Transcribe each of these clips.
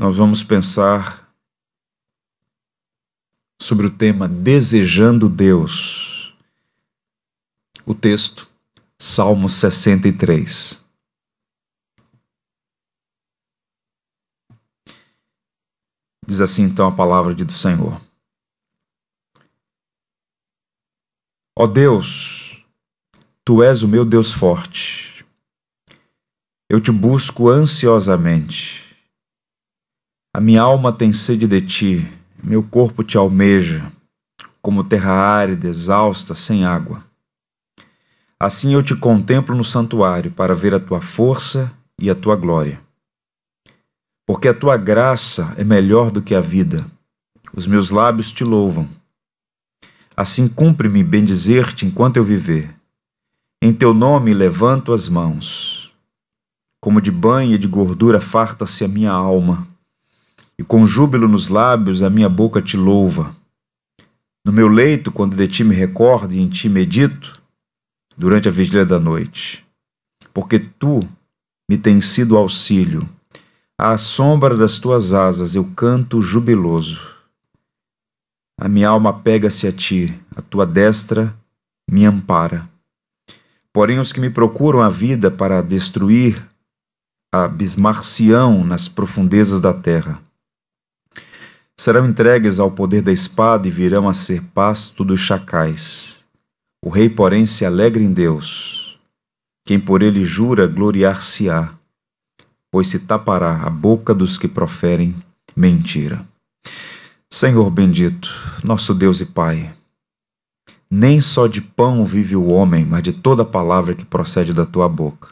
nós vamos pensar sobre o tema Desejando Deus. O texto, Salmo 63. Diz assim então a palavra do Senhor. Ó Deus, tu és o meu Deus forte. Eu te busco ansiosamente. A minha alma tem sede de ti, meu corpo te almeja, como terra árida, exausta, sem água. Assim eu te contemplo no santuário para ver a tua força e a tua glória. Porque a tua graça é melhor do que a vida. Os meus lábios te louvam. Assim cumpre-me bendizer-te enquanto eu viver. Em teu nome levanto as mãos. Como de banho e de gordura farta-se a minha alma e com júbilo nos lábios a minha boca te louva. No meu leito, quando de ti me recordo e em ti medito, durante a vigília da noite, porque tu me tens sido auxílio. À sombra das tuas asas eu canto jubiloso. A minha alma pega-se a ti, a tua destra me ampara. Porém, os que me procuram a vida para destruir abismar-se-ão nas profundezas da terra serão entregues ao poder da espada e virão a ser pasto dos chacais. O rei, porém, se alegra em Deus. Quem por ele jura, gloriar-se-á, pois se tapará a boca dos que proferem mentira. Senhor bendito, nosso Deus e Pai, nem só de pão vive o homem, mas de toda palavra que procede da tua boca.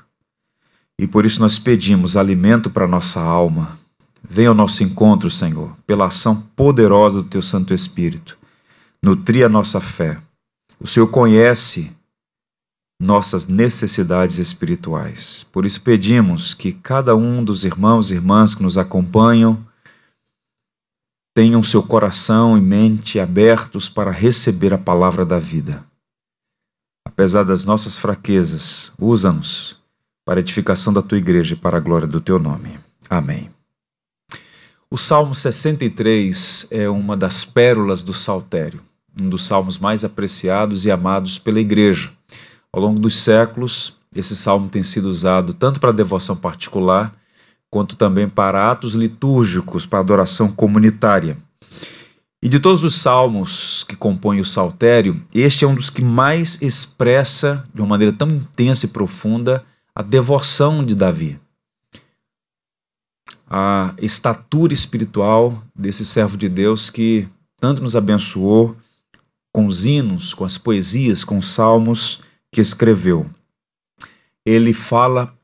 E por isso nós pedimos alimento para nossa alma, Venha ao nosso encontro, Senhor, pela ação poderosa do Teu Santo Espírito. Nutria a nossa fé. O Senhor conhece nossas necessidades espirituais. Por isso pedimos que cada um dos irmãos e irmãs que nos acompanham tenham seu coração e mente abertos para receber a palavra da vida. Apesar das nossas fraquezas, usa-nos para a edificação da tua igreja e para a glória do teu nome. Amém. O Salmo 63 é uma das pérolas do saltério, um dos salmos mais apreciados e amados pela igreja. Ao longo dos séculos, esse salmo tem sido usado tanto para devoção particular, quanto também para atos litúrgicos, para adoração comunitária. E de todos os salmos que compõem o saltério, este é um dos que mais expressa, de uma maneira tão intensa e profunda, a devoção de Davi a estatura espiritual desse servo de Deus que tanto nos abençoou com os hinos, com as poesias, com os salmos que escreveu. Ele fala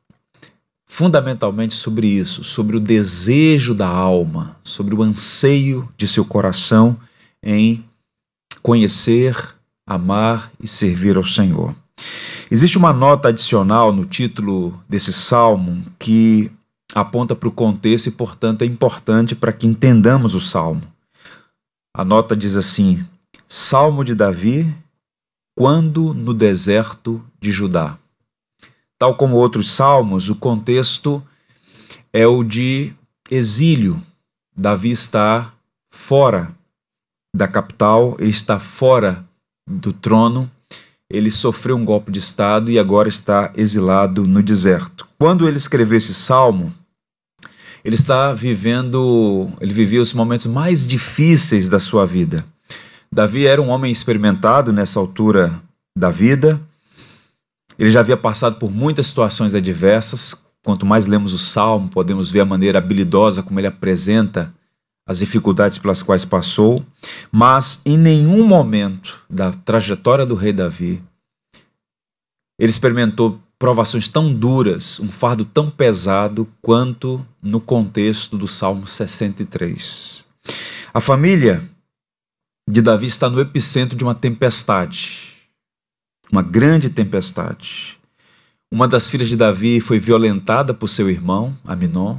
fundamentalmente sobre isso, sobre o desejo da alma, sobre o anseio de seu coração em conhecer, amar e servir ao Senhor. Existe uma nota adicional no título desse salmo que aponta para o contexto e, portanto, é importante para que entendamos o salmo. A nota diz assim: Salmo de Davi, quando no deserto de Judá. Tal como outros salmos, o contexto é o de exílio. Davi está fora da capital, ele está fora do trono, ele sofreu um golpe de Estado e agora está exilado no deserto. Quando ele escreveu esse salmo, ele está vivendo, ele vivia os momentos mais difíceis da sua vida. Davi era um homem experimentado nessa altura da vida. Ele já havia passado por muitas situações adversas. Quanto mais lemos o Salmo, podemos ver a maneira habilidosa como ele apresenta as dificuldades pelas quais passou. Mas em nenhum momento da trajetória do rei Davi ele experimentou provações tão duras, um fardo tão pesado quanto no contexto do Salmo 63. A família de Davi está no epicentro de uma tempestade, uma grande tempestade. Uma das filhas de Davi foi violentada por seu irmão, Aminon.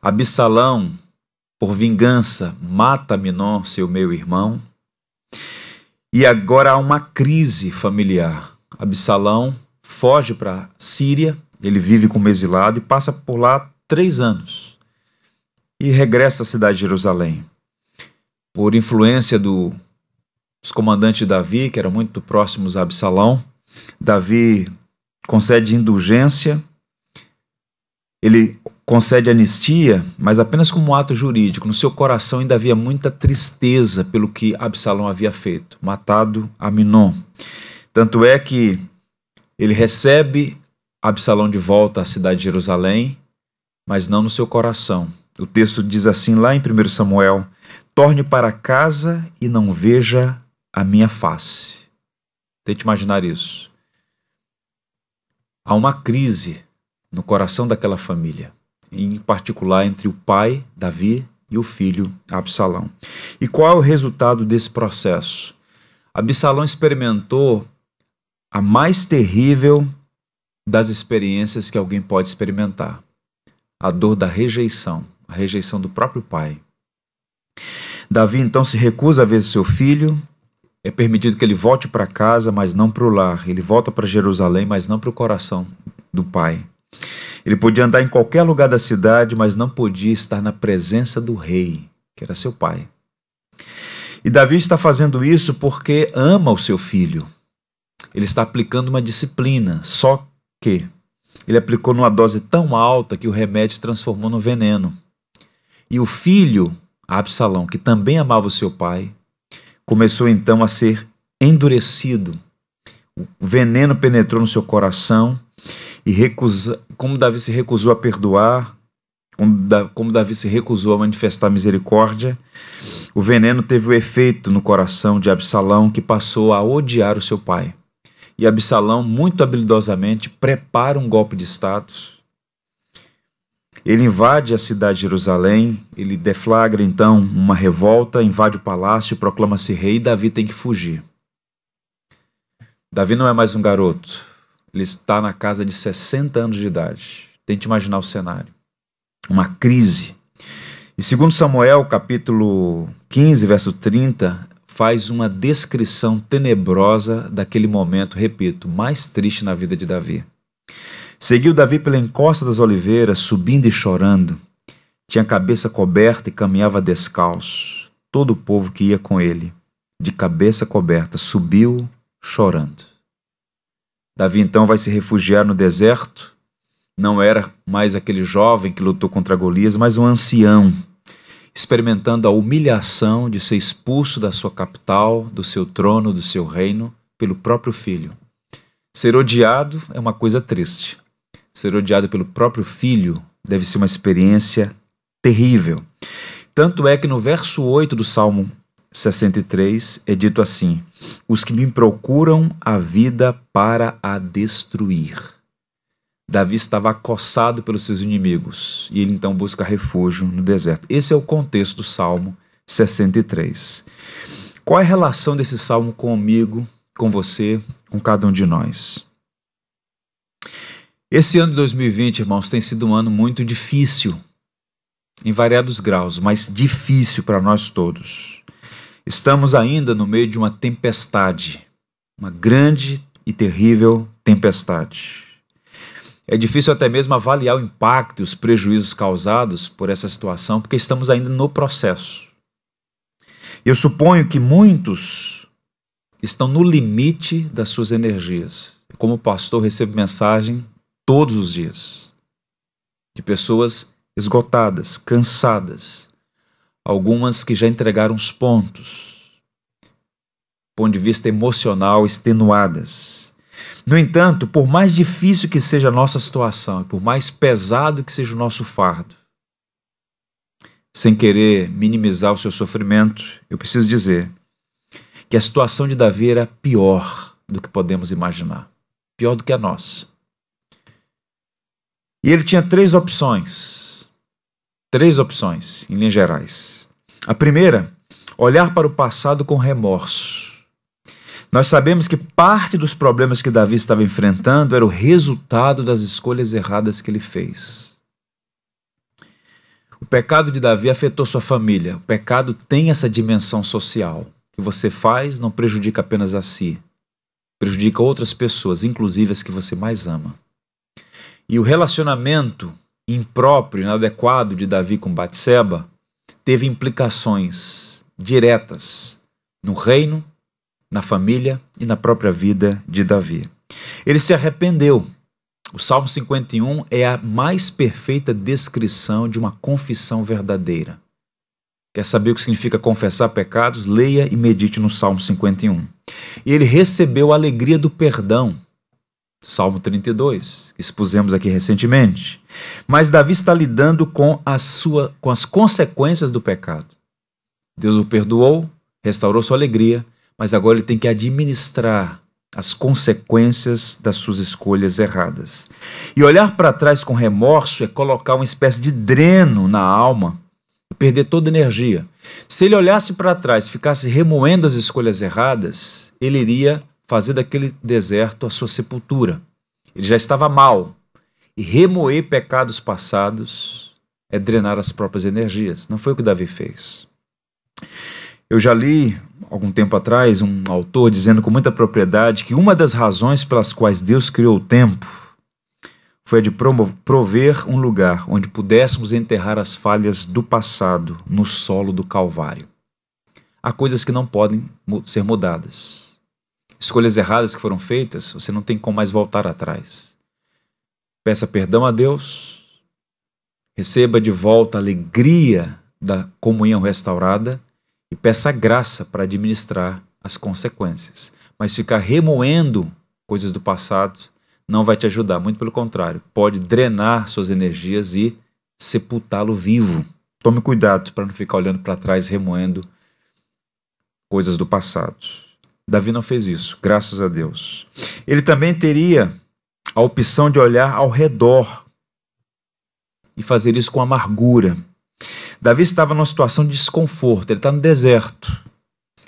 Absalão, por vingança, mata Aminon, seu meu irmão. E agora há uma crise familiar. Absalão foge para Síria, ele vive como exilado e passa por lá três anos. e regressa à cidade de Jerusalém. Por influência do, dos comandantes Davi, que eram muito próximos a Absalão, Davi concede indulgência, ele concede anistia, mas apenas como ato jurídico. No seu coração ainda havia muita tristeza pelo que Absalão havia feito, matado Aminon. Tanto é que ele recebe Absalão de volta à cidade de Jerusalém, mas não no seu coração. O texto diz assim lá em 1 Samuel: Torne para casa e não veja a minha face. Tente imaginar isso. Há uma crise no coração daquela família, em particular entre o pai, Davi, e o filho, Absalão. E qual é o resultado desse processo? Absalão experimentou a mais terrível das experiências que alguém pode experimentar: a dor da rejeição, a rejeição do próprio pai. Davi então se recusa a ver seu filho, é permitido que ele volte para casa, mas não para o lar. Ele volta para Jerusalém, mas não para o coração do pai. Ele podia andar em qualquer lugar da cidade, mas não podia estar na presença do rei, que era seu pai. E Davi está fazendo isso porque ama o seu filho. Ele está aplicando uma disciplina, só que ele aplicou numa dose tão alta que o remédio transformou no veneno. E o filho, Absalão, que também amava o seu pai, começou então a ser endurecido. O veneno penetrou no seu coração e recusa, como Davi se recusou a perdoar, como Davi se recusou a manifestar misericórdia, o veneno teve o efeito no coração de Absalão que passou a odiar o seu pai. E Absalão, muito habilidosamente, prepara um golpe de status ele invade a cidade de Jerusalém, ele deflagra então uma revolta, invade o palácio, proclama-se rei e Davi tem que fugir. Davi não é mais um garoto, ele está na casa de 60 anos de idade. Tente imaginar o cenário. Uma crise. E segundo Samuel, capítulo 15, verso 30, faz uma descrição tenebrosa daquele momento, repito, mais triste na vida de Davi. Seguiu Davi pela encosta das oliveiras, subindo e chorando. Tinha a cabeça coberta e caminhava descalço. Todo o povo que ia com ele, de cabeça coberta, subiu chorando. Davi então vai se refugiar no deserto. Não era mais aquele jovem que lutou contra Golias, mas um ancião, experimentando a humilhação de ser expulso da sua capital, do seu trono, do seu reino, pelo próprio filho. Ser odiado é uma coisa triste ser odiado pelo próprio filho deve ser uma experiência terrível. Tanto é que no verso 8 do Salmo 63 é dito assim: Os que me procuram a vida para a destruir. Davi estava acossado pelos seus inimigos e ele então busca refúgio no deserto. Esse é o contexto do Salmo 63. Qual é a relação desse salmo comigo, com você, com cada um de nós? Esse ano de 2020, irmãos, tem sido um ano muito difícil, em variados graus, mas difícil para nós todos. Estamos ainda no meio de uma tempestade, uma grande e terrível tempestade. É difícil até mesmo avaliar o impacto e os prejuízos causados por essa situação, porque estamos ainda no processo. Eu suponho que muitos estão no limite das suas energias. Como pastor, recebo mensagem todos os dias, de pessoas esgotadas, cansadas, algumas que já entregaram os pontos, ponto de vista emocional, extenuadas. No entanto, por mais difícil que seja a nossa situação, por mais pesado que seja o nosso fardo, sem querer minimizar o seu sofrimento, eu preciso dizer que a situação de Davi era pior do que podemos imaginar, pior do que a nossa. E ele tinha três opções. Três opções, em linhas gerais. A primeira, olhar para o passado com remorso. Nós sabemos que parte dos problemas que Davi estava enfrentando era o resultado das escolhas erradas que ele fez. O pecado de Davi afetou sua família. O pecado tem essa dimensão social. O que você faz não prejudica apenas a si, prejudica outras pessoas, inclusive as que você mais ama. E o relacionamento impróprio, inadequado de Davi com Batseba teve implicações diretas no reino, na família e na própria vida de Davi. Ele se arrependeu. O Salmo 51 é a mais perfeita descrição de uma confissão verdadeira. Quer saber o que significa confessar pecados? Leia e medite no Salmo 51. E ele recebeu a alegria do perdão. Salmo 32, que expusemos aqui recentemente. Mas Davi está lidando com, a sua, com as consequências do pecado. Deus o perdoou, restaurou sua alegria, mas agora ele tem que administrar as consequências das suas escolhas erradas. E olhar para trás com remorso é colocar uma espécie de dreno na alma perder toda energia. Se ele olhasse para trás, ficasse remoendo as escolhas erradas, ele iria fazer daquele deserto a sua sepultura. Ele já estava mal. E remoer pecados passados é drenar as próprias energias. Não foi o que Davi fez. Eu já li, algum tempo atrás, um autor dizendo com muita propriedade que uma das razões pelas quais Deus criou o tempo foi a de prover um lugar onde pudéssemos enterrar as falhas do passado no solo do Calvário. Há coisas que não podem ser mudadas. Escolhas erradas que foram feitas, você não tem como mais voltar atrás. Peça perdão a Deus, receba de volta a alegria da comunhão restaurada e peça graça para administrar as consequências. Mas ficar remoendo coisas do passado não vai te ajudar, muito pelo contrário, pode drenar suas energias e sepultá-lo vivo. Tome cuidado para não ficar olhando para trás, remoendo coisas do passado. Davi não fez isso, graças a Deus. Ele também teria a opção de olhar ao redor e fazer isso com amargura. Davi estava numa situação de desconforto, ele está no deserto,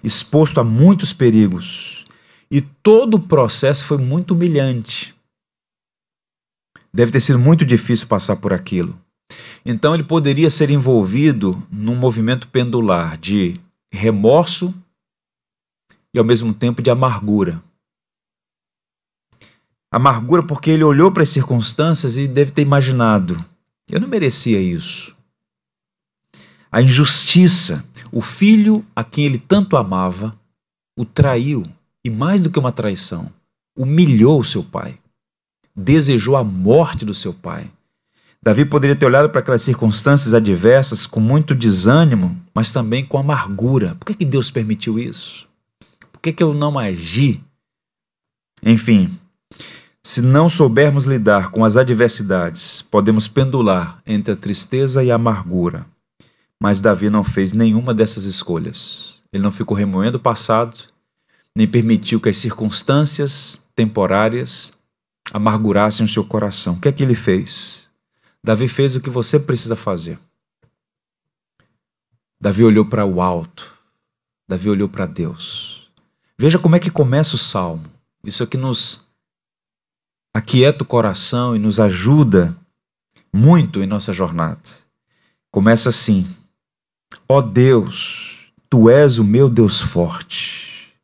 exposto a muitos perigos. E todo o processo foi muito humilhante. Deve ter sido muito difícil passar por aquilo. Então ele poderia ser envolvido num movimento pendular de remorso e ao mesmo tempo de amargura. Amargura porque ele olhou para as circunstâncias e deve ter imaginado: eu não merecia isso. A injustiça, o filho a quem ele tanto amava, o traiu e mais do que uma traição, humilhou seu pai desejou a morte do seu pai. Davi poderia ter olhado para aquelas circunstâncias adversas com muito desânimo, mas também com amargura. Por que, que Deus permitiu isso? Por que, que eu não agi? Enfim, se não soubermos lidar com as adversidades, podemos pendular entre a tristeza e a amargura. Mas Davi não fez nenhuma dessas escolhas. Ele não ficou remoendo o passado, nem permitiu que as circunstâncias temporárias amargurassem o seu coração. O que é que ele fez? Davi fez o que você precisa fazer. Davi olhou para o alto. Davi olhou para Deus. Veja como é que começa o salmo. Isso aqui nos aquieta o coração e nos ajuda muito em nossa jornada. Começa assim: Ó oh Deus, tu és o meu Deus forte.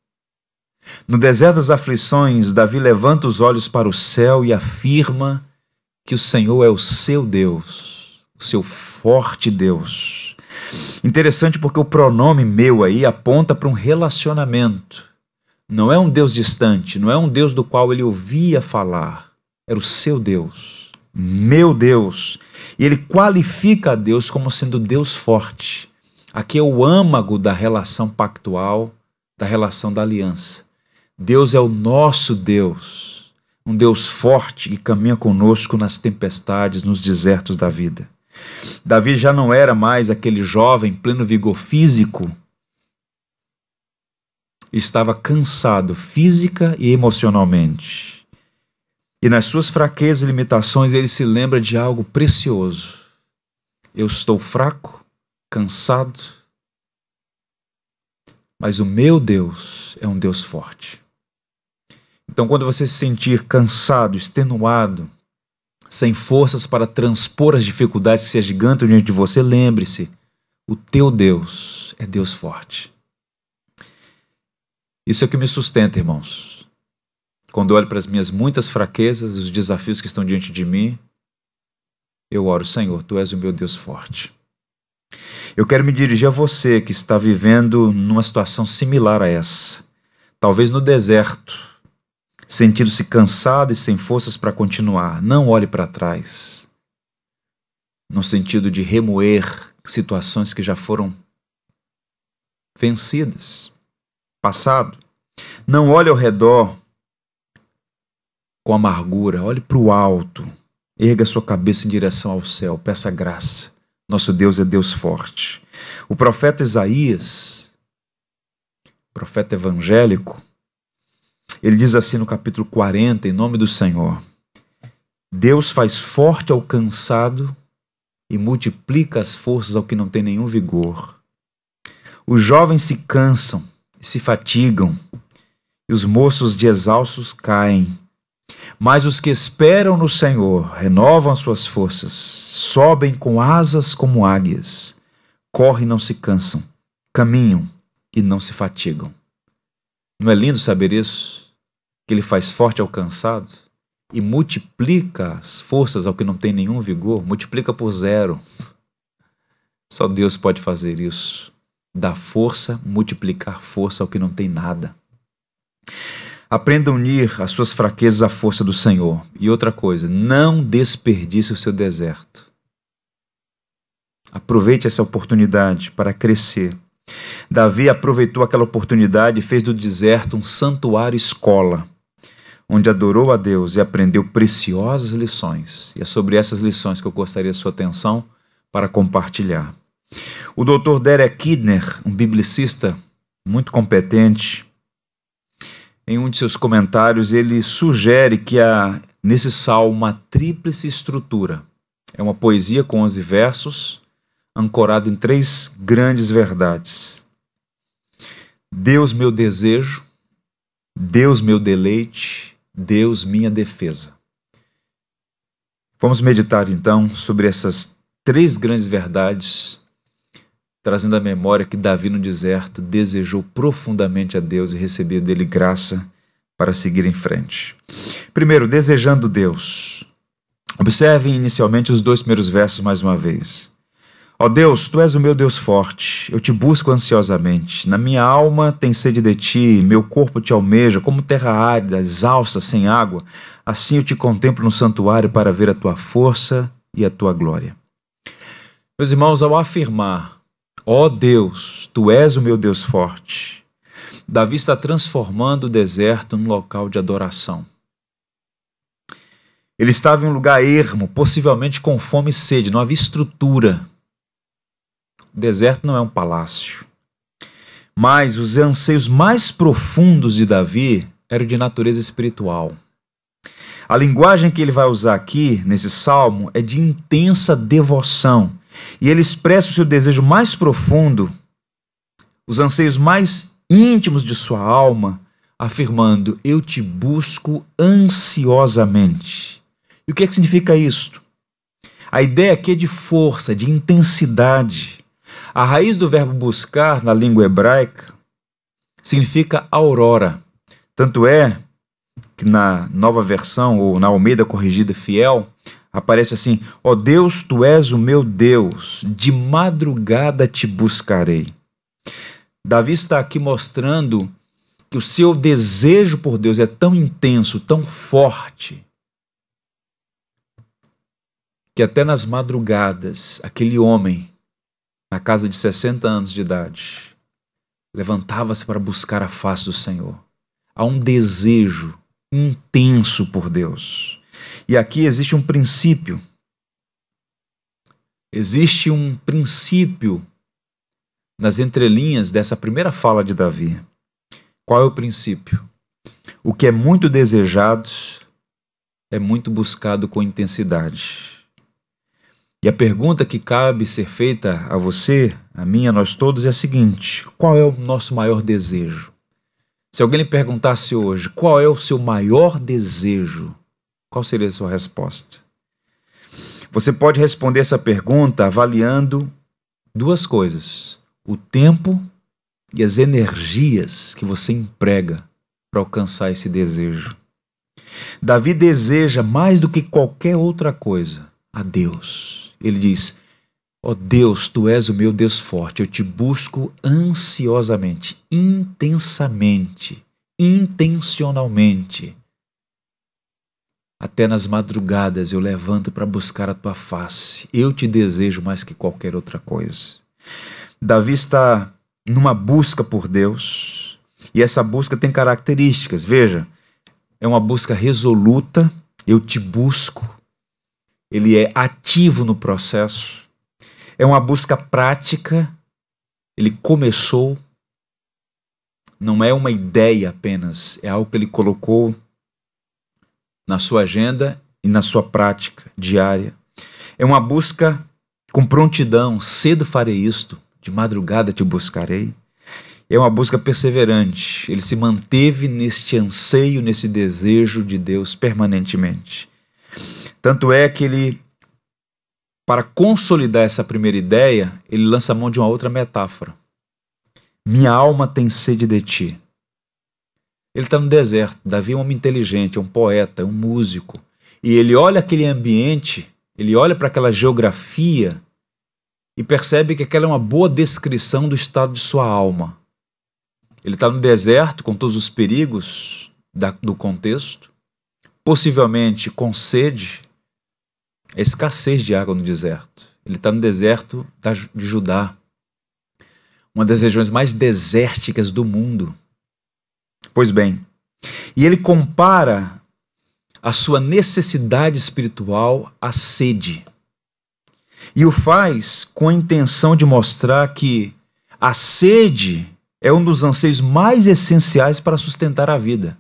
No deserto das aflições, Davi levanta os olhos para o céu e afirma que o Senhor é o seu Deus, o seu forte Deus. Interessante porque o pronome meu aí aponta para um relacionamento. Não é um Deus distante, não é um Deus do qual ele ouvia falar. Era o seu Deus, meu Deus. E ele qualifica a Deus como sendo Deus forte. Aqui é o âmago da relação pactual, da relação da aliança. Deus é o nosso Deus, um Deus forte que caminha conosco nas tempestades, nos desertos da vida. Davi já não era mais aquele jovem pleno vigor físico, estava cansado física e emocionalmente. E nas suas fraquezas e limitações ele se lembra de algo precioso. Eu estou fraco, cansado, mas o meu Deus é um Deus forte. Então, quando você se sentir cansado, extenuado, sem forças para transpor as dificuldades que se agigantam diante de você, lembre-se: o teu Deus é Deus forte. Isso é o que me sustenta, irmãos. Quando eu olho para as minhas muitas fraquezas, os desafios que estão diante de mim, eu oro, Senhor, tu és o meu Deus forte. Eu quero me dirigir a você que está vivendo numa situação similar a essa, talvez no deserto, sentindo-se cansado e sem forças para continuar. Não olhe para trás, no sentido de remoer situações que já foram vencidas, passado. Não olhe ao redor com amargura, olhe para o alto, erga sua cabeça em direção ao céu, peça graça. Nosso Deus é Deus forte. O profeta Isaías, profeta evangélico, ele diz assim no capítulo 40, em nome do Senhor: Deus faz forte ao cansado e multiplica as forças ao que não tem nenhum vigor. Os jovens se cansam se fatigam, e os moços de exaustos caem. Mas os que esperam no Senhor renovam as suas forças, sobem com asas como águias, correm e não se cansam, caminham e não se fatigam. Não é lindo saber isso? Que ele faz forte ao cansado e multiplica as forças ao que não tem nenhum vigor, multiplica por zero. Só Deus pode fazer isso. Dar força, multiplicar força ao que não tem nada. Aprenda a unir as suas fraquezas à força do Senhor. E outra coisa, não desperdice o seu deserto. Aproveite essa oportunidade para crescer. Davi aproveitou aquela oportunidade e fez do deserto um santuário escola, onde adorou a Deus e aprendeu preciosas lições. E é sobre essas lições que eu gostaria de sua atenção para compartilhar. O Dr. Derek Kidner, um biblicista muito competente, em um de seus comentários, ele sugere que há nesse salmo uma tríplice estrutura. É uma poesia com 11 versos, ancorada em três grandes verdades: Deus, meu desejo, Deus, meu deleite, Deus, minha defesa. Vamos meditar então sobre essas três grandes verdades trazendo à memória que Davi no deserto desejou profundamente a Deus e receber dele graça para seguir em frente. Primeiro, desejando Deus. Observem inicialmente os dois primeiros versos mais uma vez. Ó Deus, tu és o meu Deus forte, eu te busco ansiosamente. Na minha alma tem sede de ti, meu corpo te almeja, como terra árida, exausta, sem água. Assim eu te contemplo no santuário para ver a tua força e a tua glória. Meus irmãos, ao afirmar Ó oh Deus, tu és o meu Deus forte. Davi está transformando o deserto num local de adoração. Ele estava em um lugar ermo, possivelmente com fome e sede, não havia estrutura. O deserto não é um palácio. Mas os anseios mais profundos de Davi eram de natureza espiritual. A linguagem que ele vai usar aqui, nesse salmo, é de intensa devoção e ele expressa o seu desejo mais profundo, os anseios mais íntimos de sua alma, afirmando: Eu te busco ansiosamente. E o que, é que significa isto? A ideia aqui é de força, de intensidade. A raiz do verbo buscar na língua hebraica significa aurora. Tanto é que na nova versão, ou na Almeida Corrigida Fiel, aparece assim: Ó oh Deus, tu és o meu Deus, de madrugada te buscarei. Davi está aqui mostrando que o seu desejo por Deus é tão intenso, tão forte, que até nas madrugadas, aquele homem, na casa de 60 anos de idade, levantava-se para buscar a face do Senhor. Há um desejo intenso por Deus. E aqui existe um princípio. Existe um princípio nas entrelinhas dessa primeira fala de Davi. Qual é o princípio? O que é muito desejado é muito buscado com intensidade. E a pergunta que cabe ser feita a você, a mim, a nós todos é a seguinte: qual é o nosso maior desejo? Se alguém lhe perguntasse hoje qual é o seu maior desejo, qual seria a sua resposta? Você pode responder essa pergunta avaliando duas coisas: o tempo e as energias que você emprega para alcançar esse desejo. Davi deseja mais do que qualquer outra coisa a Deus. Ele diz: Ó oh Deus, tu és o meu Deus forte, eu te busco ansiosamente, intensamente, intencionalmente. Até nas madrugadas eu levanto para buscar a tua face. Eu te desejo mais que qualquer outra coisa. Davi está numa busca por Deus, e essa busca tem características. Veja, é uma busca resoluta, eu te busco. Ele é ativo no processo. É uma busca prática. Ele começou. Não é uma ideia apenas, é algo que ele colocou na sua agenda e na sua prática diária. É uma busca com prontidão, cedo farei isto, de madrugada te buscarei. É uma busca perseverante. Ele se manteve neste anseio, nesse desejo de Deus permanentemente. Tanto é que ele, para consolidar essa primeira ideia, ele lança a mão de uma outra metáfora. Minha alma tem sede de ti. Ele está no deserto. Davi é um homem inteligente, é um poeta, é um músico. E ele olha aquele ambiente, ele olha para aquela geografia e percebe que aquela é uma boa descrição do estado de sua alma. Ele está no deserto com todos os perigos da, do contexto, possivelmente com sede, a escassez de água no deserto. Ele está no deserto de Judá, uma das regiões mais desérticas do mundo. Pois bem, e ele compara a sua necessidade espiritual à sede. E o faz com a intenção de mostrar que a sede é um dos anseios mais essenciais para sustentar a vida.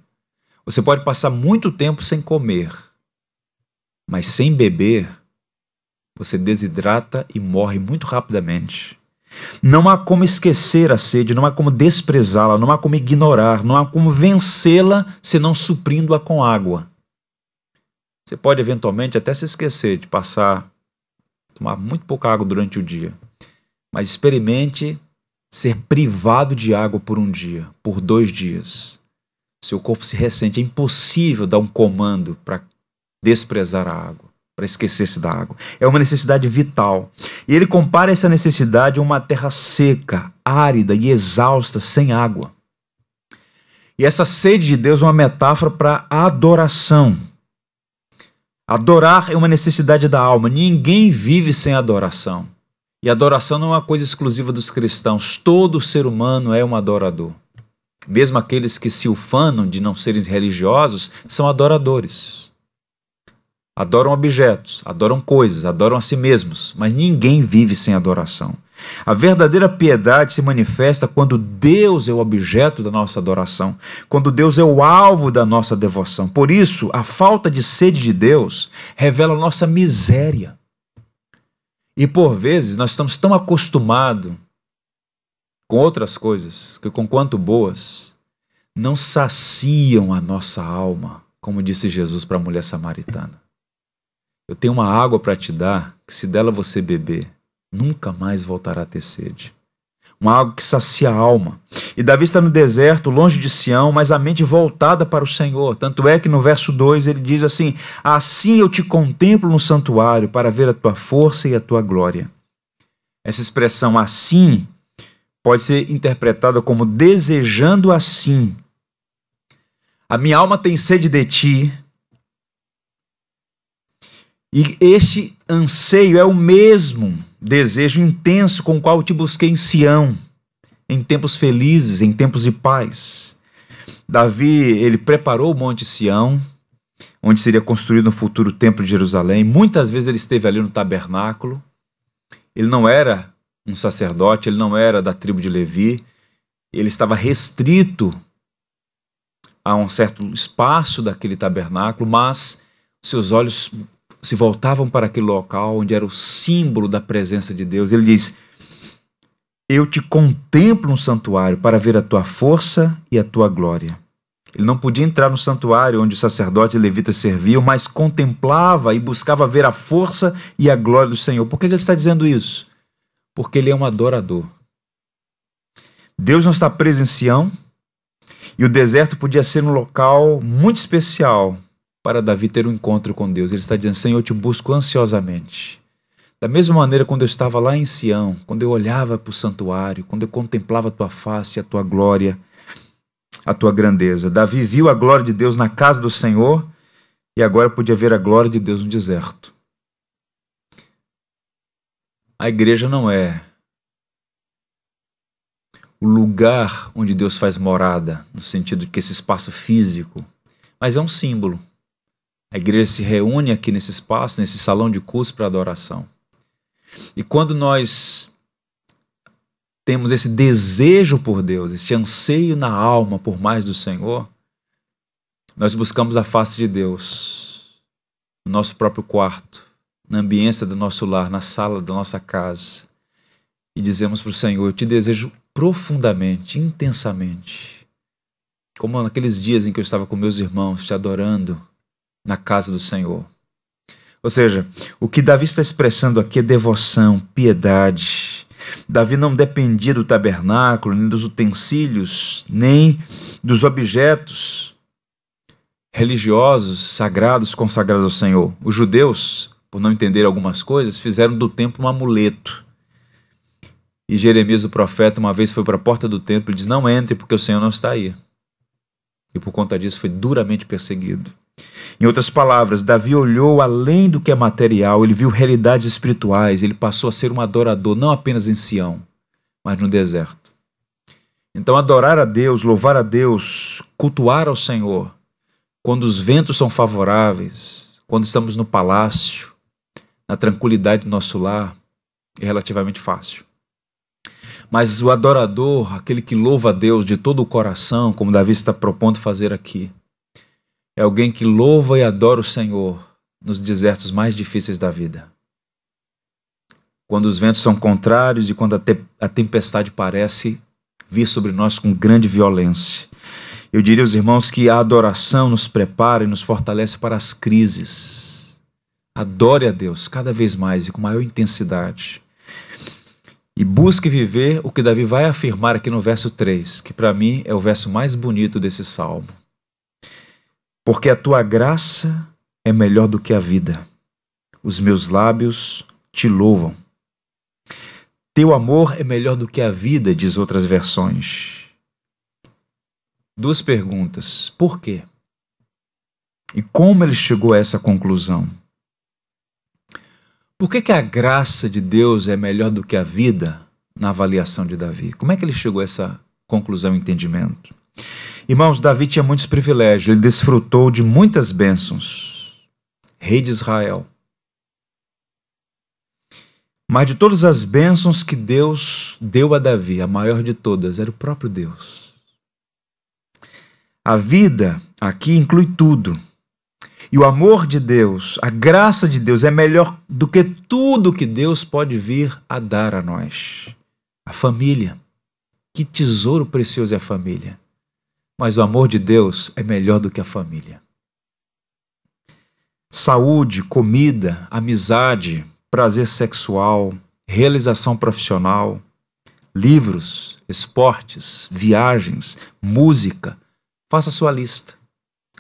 Você pode passar muito tempo sem comer, mas sem beber, você desidrata e morre muito rapidamente. Não há como esquecer a sede, não há como desprezá-la, não há como ignorar, não há como vencê-la senão suprindo-a com água. Você pode eventualmente até se esquecer de passar, tomar muito pouca água durante o dia, mas experimente ser privado de água por um dia, por dois dias. Seu corpo se ressente, é impossível dar um comando para desprezar a água para esquecer-se da água. É uma necessidade vital. E ele compara essa necessidade a uma terra seca, árida e exausta, sem água. E essa sede de Deus é uma metáfora para a adoração. Adorar é uma necessidade da alma. Ninguém vive sem adoração. E adoração não é uma coisa exclusiva dos cristãos. Todo ser humano é um adorador. Mesmo aqueles que se ufanam de não serem religiosos são adoradores adoram objetos, adoram coisas, adoram a si mesmos, mas ninguém vive sem adoração. A verdadeira piedade se manifesta quando Deus é o objeto da nossa adoração, quando Deus é o alvo da nossa devoção. Por isso, a falta de sede de Deus revela nossa miséria. E por vezes nós estamos tão acostumados com outras coisas que, com quanto boas, não saciam a nossa alma, como disse Jesus para a mulher samaritana. Eu tenho uma água para te dar que, se dela você beber, nunca mais voltará a ter sede. Uma água que sacia a alma. E Davi está no deserto, longe de Sião, mas a mente voltada para o Senhor. Tanto é que no verso 2 ele diz assim: Assim eu te contemplo no santuário para ver a tua força e a tua glória. Essa expressão assim pode ser interpretada como desejando assim. A minha alma tem sede de ti, e este anseio é o mesmo desejo intenso com o qual te busquei em Sião, em tempos felizes, em tempos de paz. Davi, ele preparou o Monte Sião, onde seria construído no futuro templo de Jerusalém. Muitas vezes ele esteve ali no tabernáculo. Ele não era um sacerdote, ele não era da tribo de Levi. Ele estava restrito a um certo espaço daquele tabernáculo, mas seus olhos se voltavam para aquele local onde era o símbolo da presença de Deus. Ele diz: Eu te contemplo no santuário para ver a tua força e a tua glória. Ele não podia entrar no santuário onde os sacerdotes e levitas serviam, mas contemplava e buscava ver a força e a glória do Senhor. Por que ele está dizendo isso? Porque ele é um adorador. Deus não está preso em Sião, e o deserto podia ser um local muito especial para Davi ter um encontro com Deus. Ele está dizendo: Senhor, eu te busco ansiosamente. Da mesma maneira, quando eu estava lá em Sião, quando eu olhava para o santuário, quando eu contemplava a tua face, a tua glória, a tua grandeza. Davi viu a glória de Deus na casa do Senhor e agora podia ver a glória de Deus no deserto. A igreja não é o lugar onde Deus faz morada, no sentido de que esse espaço físico, mas é um símbolo. A igreja se reúne aqui nesse espaço, nesse salão de curso para adoração. E quando nós temos esse desejo por Deus, esse anseio na alma por mais do Senhor, nós buscamos a face de Deus no nosso próprio quarto, na ambiência do nosso lar, na sala da nossa casa, e dizemos para o Senhor: Eu te desejo profundamente, intensamente. Como naqueles dias em que eu estava com meus irmãos, te adorando na casa do Senhor. Ou seja, o que Davi está expressando aqui é devoção, piedade. Davi não dependia do tabernáculo, nem dos utensílios, nem dos objetos religiosos, sagrados, consagrados ao Senhor. Os judeus, por não entender algumas coisas, fizeram do templo um amuleto e Jeremias, o profeta, uma vez foi para a porta do templo e diz: Não entre, porque o Senhor não está aí. E por conta disso foi duramente perseguido. Em outras palavras, Davi olhou além do que é material, ele viu realidades espirituais, ele passou a ser um adorador, não apenas em Sião, mas no deserto. Então, adorar a Deus, louvar a Deus, cultuar ao Senhor, quando os ventos são favoráveis, quando estamos no palácio, na tranquilidade do nosso lar, é relativamente fácil. Mas o adorador, aquele que louva a Deus de todo o coração, como Davi está propondo fazer aqui, é alguém que louva e adora o Senhor nos desertos mais difíceis da vida. Quando os ventos são contrários e quando a, te a tempestade parece vir sobre nós com grande violência. Eu diria aos irmãos que a adoração nos prepara e nos fortalece para as crises. Adore a Deus cada vez mais e com maior intensidade e busque viver o que Davi vai afirmar aqui no verso 3, que para mim é o verso mais bonito desse salmo. Porque a tua graça é melhor do que a vida, os meus lábios te louvam. Teu amor é melhor do que a vida, diz outras versões. Duas perguntas: por quê? E como ele chegou a essa conclusão? Por que, que a graça de Deus é melhor do que a vida na avaliação de Davi? Como é que ele chegou a essa conclusão entendimento? Irmãos, Davi tinha muitos privilégios, ele desfrutou de muitas bênçãos. Rei de Israel. Mas de todas as bênçãos que Deus deu a Davi, a maior de todas era o próprio Deus. A vida aqui inclui tudo e o amor de Deus, a graça de Deus é melhor do que tudo que Deus pode vir a dar a nós. A família. Que tesouro precioso é a família. Mas o amor de Deus é melhor do que a família. Saúde, comida, amizade, prazer sexual, realização profissional, livros, esportes, viagens, música. Faça sua lista.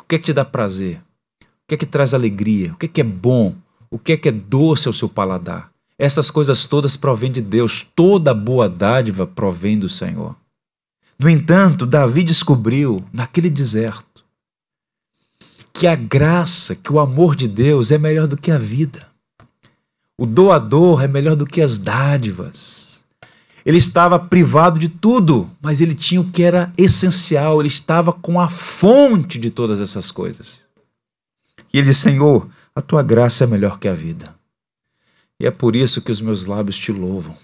O que é que te dá prazer? O que é que traz alegria? O que é que é bom? O que é que é doce ao seu paladar? Essas coisas todas provêm de Deus, toda boa dádiva provém do Senhor. No entanto, Davi descobriu naquele deserto que a graça, que o amor de Deus é melhor do que a vida. O doador é melhor do que as dádivas. Ele estava privado de tudo, mas ele tinha o que era essencial, ele estava com a fonte de todas essas coisas. E ele diz: Senhor, a tua graça é melhor que a vida. E é por isso que os meus lábios te louvam.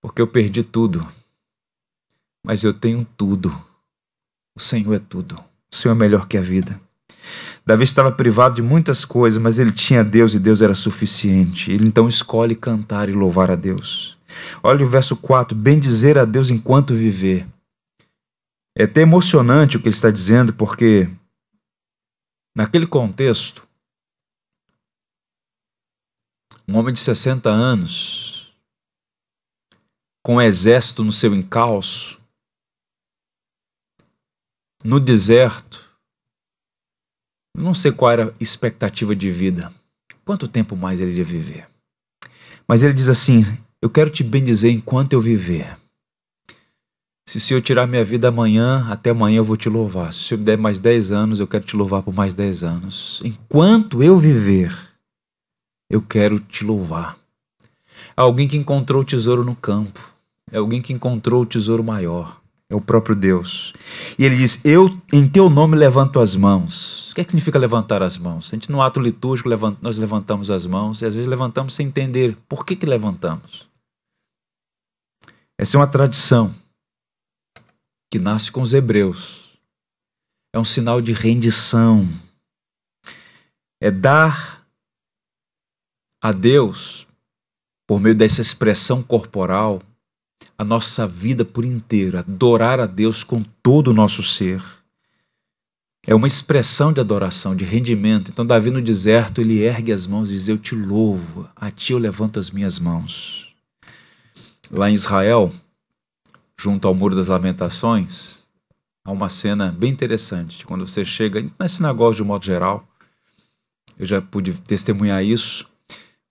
Porque eu perdi tudo, mas eu tenho tudo. O Senhor é tudo. O Senhor é melhor que a vida. Davi estava privado de muitas coisas, mas ele tinha Deus e Deus era suficiente. Ele então escolhe cantar e louvar a Deus. Olha o verso 4: Bem dizer a Deus enquanto viver. É até emocionante o que ele está dizendo, porque Naquele contexto, um homem de 60 anos, com um exército no seu encalço, no deserto, não sei qual era a expectativa de vida, quanto tempo mais ele ia viver. Mas ele diz assim: Eu quero te bendizer enquanto eu viver. Se o Senhor tirar minha vida amanhã, até amanhã eu vou te louvar. Se o Senhor me der mais 10 anos, eu quero te louvar por mais 10 anos. Enquanto eu viver, eu quero te louvar. Alguém que encontrou o tesouro no campo. É alguém que encontrou o tesouro maior. É o próprio Deus. E ele diz: Eu, em teu nome, levanto as mãos. O que, é que significa levantar as mãos? A gente, no ato litúrgico, nós levantamos as mãos e às vezes levantamos sem entender por que, que levantamos. Essa é uma tradição que nasce com os hebreus. É um sinal de rendição. É dar a Deus, por meio dessa expressão corporal, a nossa vida por inteiro, adorar a Deus com todo o nosso ser. É uma expressão de adoração, de rendimento. Então, Davi no deserto, ele ergue as mãos e diz: Eu te louvo, a ti eu levanto as minhas mãos. Lá em Israel, junto ao Muro das Lamentações, há uma cena bem interessante. Quando você chega nas sinagogas de um modo geral, eu já pude testemunhar isso.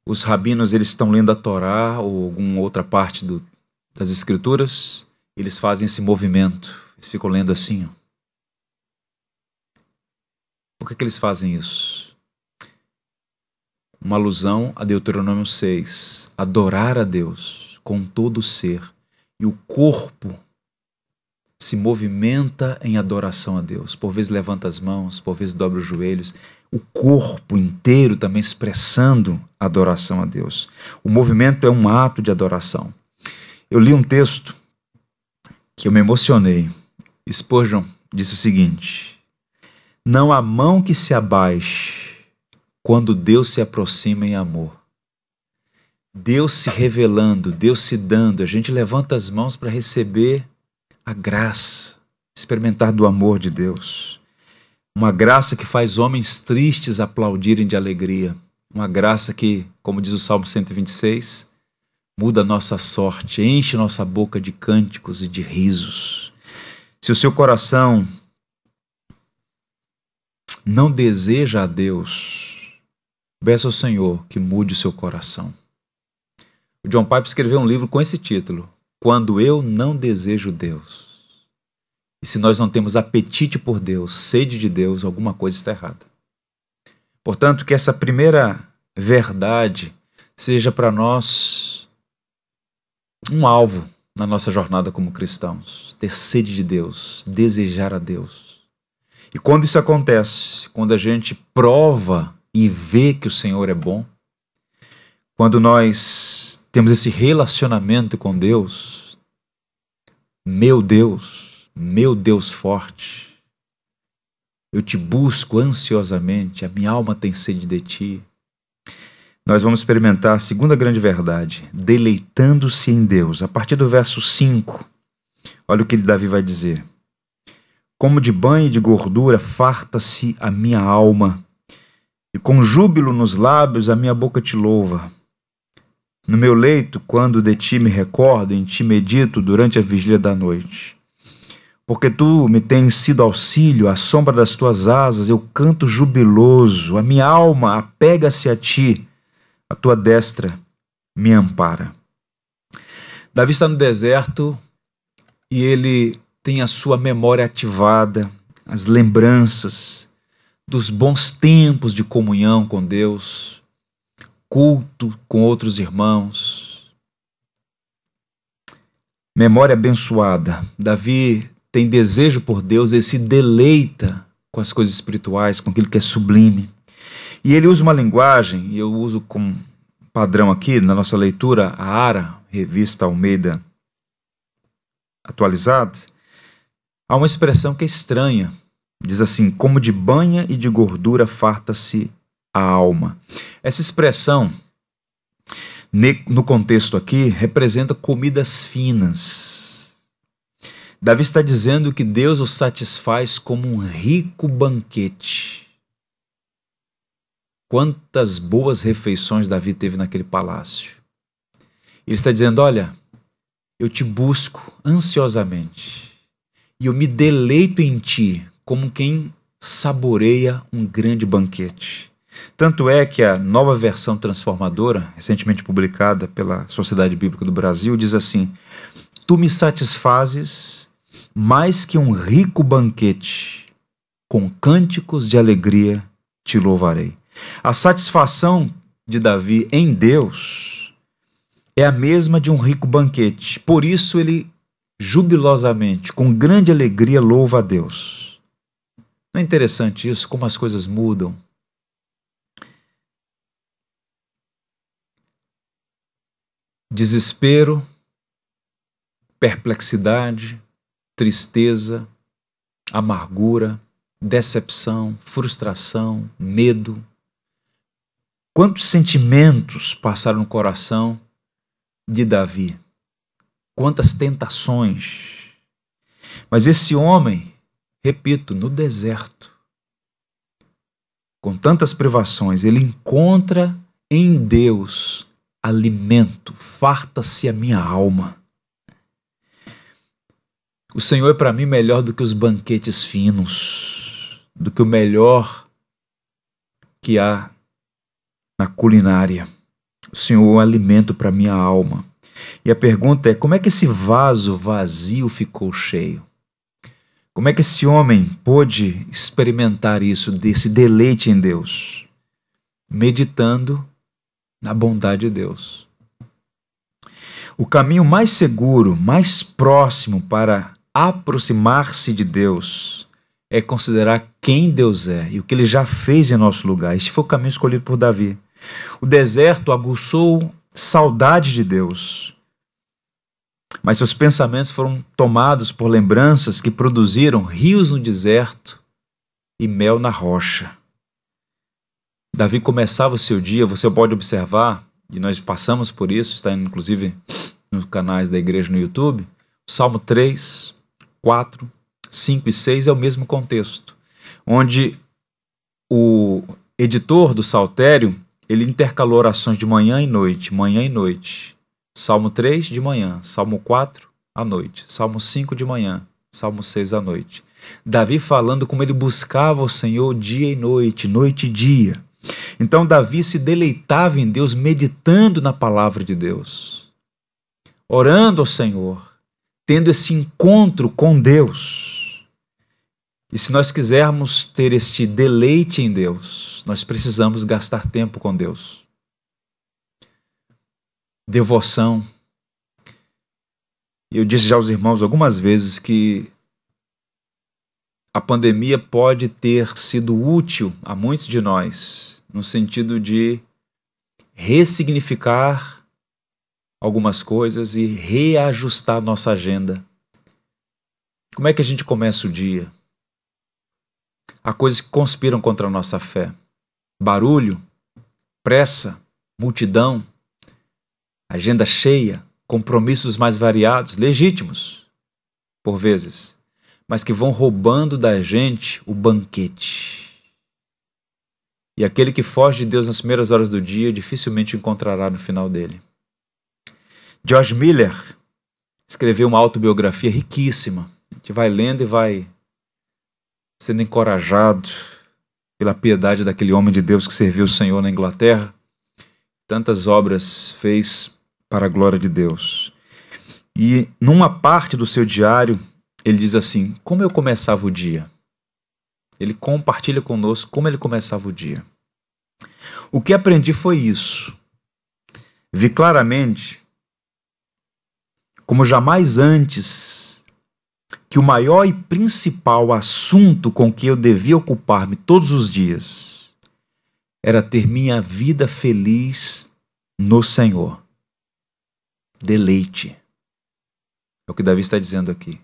Os rabinos eles estão lendo a Torá ou alguma outra parte do, das Escrituras, eles fazem esse movimento. Eles ficam lendo assim. Por que, que eles fazem isso? Uma alusão a Deuteronômio 6. Adorar a Deus com todo o ser e o corpo se movimenta em adoração a Deus. Por vezes levanta as mãos, por vezes dobra os joelhos. O corpo inteiro também expressando adoração a Deus. O movimento é um ato de adoração. Eu li um texto que eu me emocionei. Spurgeon disse o seguinte: Não há mão que se abaixe quando Deus se aproxima em amor. Deus se revelando, Deus se dando, a gente levanta as mãos para receber a graça, experimentar do amor de Deus. Uma graça que faz homens tristes aplaudirem de alegria. Uma graça que, como diz o Salmo 126, muda nossa sorte, enche nossa boca de cânticos e de risos. Se o seu coração não deseja a Deus, peça ao Senhor que mude o seu coração. O John Piper escreveu um livro com esse título: Quando eu não desejo Deus. E se nós não temos apetite por Deus, sede de Deus, alguma coisa está errada. Portanto, que essa primeira verdade seja para nós um alvo na nossa jornada como cristãos. Ter sede de Deus, desejar a Deus. E quando isso acontece, quando a gente prova e vê que o Senhor é bom, quando nós temos esse relacionamento com Deus, meu Deus, meu Deus forte, eu te busco ansiosamente, a minha alma tem sede de ti. Nós vamos experimentar a segunda grande verdade, deleitando-se em Deus. A partir do verso 5, olha o que Davi vai dizer. Como de banho e de gordura farta-se a minha alma, e com júbilo nos lábios a minha boca te louva. No meu leito, quando de ti me recordo, em ti medito durante a vigília da noite. Porque tu me tens sido auxílio, à sombra das tuas asas eu canto jubiloso, a minha alma apega-se a ti, a tua destra me ampara. Davi está no deserto e ele tem a sua memória ativada, as lembranças dos bons tempos de comunhão com Deus, culto com outros irmãos. Memória abençoada. Davi tem desejo por Deus, ele se deleita com as coisas espirituais, com aquilo que é sublime. E ele usa uma linguagem, e eu uso como padrão aqui na nossa leitura, a ARA, revista Almeida atualizada, há uma expressão que é estranha. Diz assim: como de banha e de gordura farta-se a alma. Essa expressão, no contexto aqui, representa comidas finas. Davi está dizendo que Deus o satisfaz como um rico banquete. Quantas boas refeições Davi teve naquele palácio. Ele está dizendo: Olha, eu te busco ansiosamente e eu me deleito em ti como quem saboreia um grande banquete. Tanto é que a nova versão transformadora, recentemente publicada pela Sociedade Bíblica do Brasil, diz assim: Tu me satisfazes mais que um rico banquete, com cânticos de alegria te louvarei. A satisfação de Davi em Deus é a mesma de um rico banquete. Por isso ele jubilosamente, com grande alegria, louva a Deus. Não é interessante isso, como as coisas mudam? Desespero, perplexidade, tristeza, amargura, decepção, frustração, medo. Quantos sentimentos passaram no coração de Davi? Quantas tentações. Mas esse homem, repito, no deserto, com tantas privações, ele encontra em Deus alimento, farta-se a minha alma. O Senhor é para mim melhor do que os banquetes finos, do que o melhor que há na culinária. O Senhor é alimento para minha alma. E a pergunta é: como é que esse vaso vazio ficou cheio? Como é que esse homem pôde experimentar isso, desse deleite em Deus? Meditando na bondade de Deus. O caminho mais seguro, mais próximo para aproximar-se de Deus é considerar quem Deus é e o que ele já fez em nosso lugar. Este foi o caminho escolhido por Davi. O deserto aguçou saudade de Deus, mas seus pensamentos foram tomados por lembranças que produziram rios no deserto e mel na rocha. Davi começava o seu dia, você pode observar, e nós passamos por isso, está inclusive nos canais da igreja no YouTube, Salmo 3, 4, 5 e 6 é o mesmo contexto, onde o editor do Saltério, ele intercalou orações de manhã e noite, manhã e noite. Salmo 3 de manhã, Salmo 4 à noite, Salmo 5 de manhã, Salmo 6 à noite. Davi falando como ele buscava o Senhor dia e noite, noite e dia. Então Davi se deleitava em Deus, meditando na palavra de Deus, orando ao Senhor, tendo esse encontro com Deus. E se nós quisermos ter este deleite em Deus, nós precisamos gastar tempo com Deus. Devoção. Eu disse já aos irmãos algumas vezes que a pandemia pode ter sido útil a muitos de nós, no sentido de ressignificar algumas coisas e reajustar nossa agenda. Como é que a gente começa o dia? Há coisas que conspiram contra a nossa fé. Barulho, pressa, multidão, agenda cheia, compromissos mais variados, legítimos, por vezes, mas que vão roubando da gente o banquete. E aquele que foge de Deus nas primeiras horas do dia dificilmente o encontrará no final dele. George Miller escreveu uma autobiografia riquíssima. A gente vai lendo e vai sendo encorajado pela piedade daquele homem de Deus que serviu o Senhor na Inglaterra. Tantas obras fez para a glória de Deus. E numa parte do seu diário, ele diz assim: Como eu começava o dia? Ele compartilha conosco como ele começava o dia. O que aprendi foi isso. Vi claramente como jamais antes, que o maior e principal assunto com que eu devia ocupar-me todos os dias era ter minha vida feliz no Senhor. Deleite. É o que Davi está dizendo aqui.